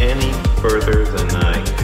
any further than I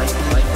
like, like.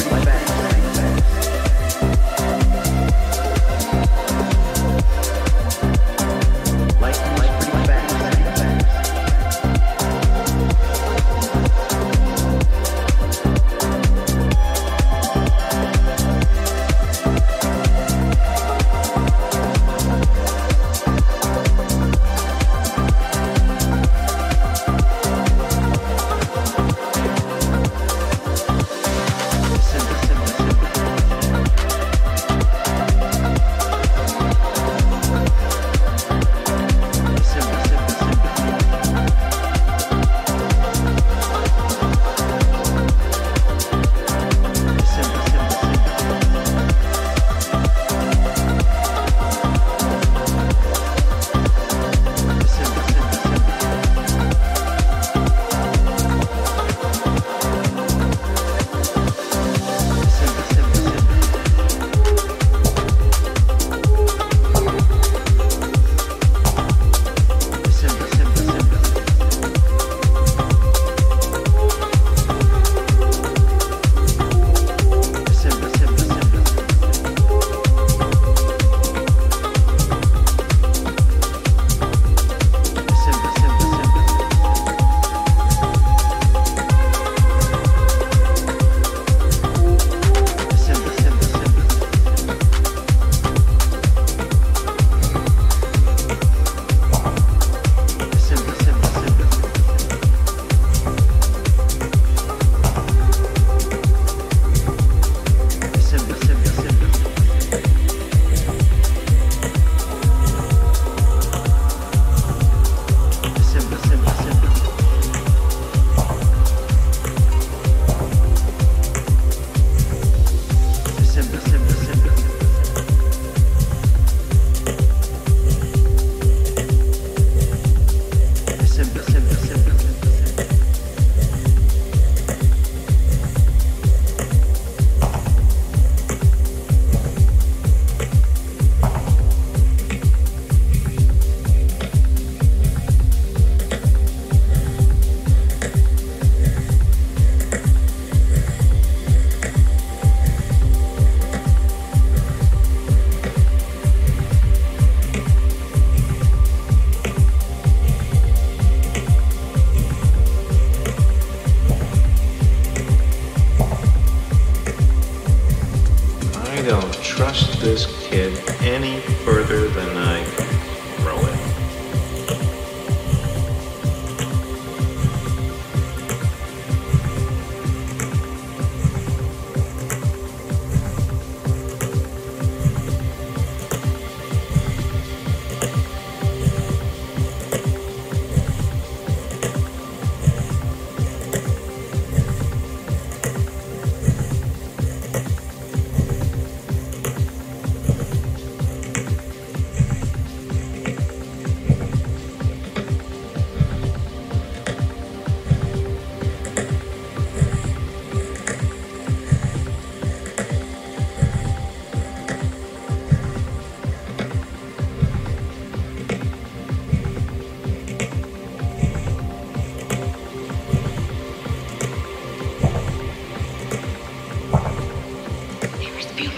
Bueller's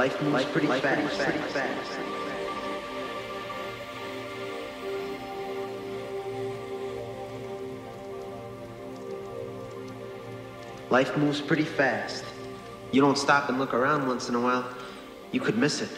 Life moves pretty fast. Life moves pretty fast. You don't stop and look around once in a while, you could miss it.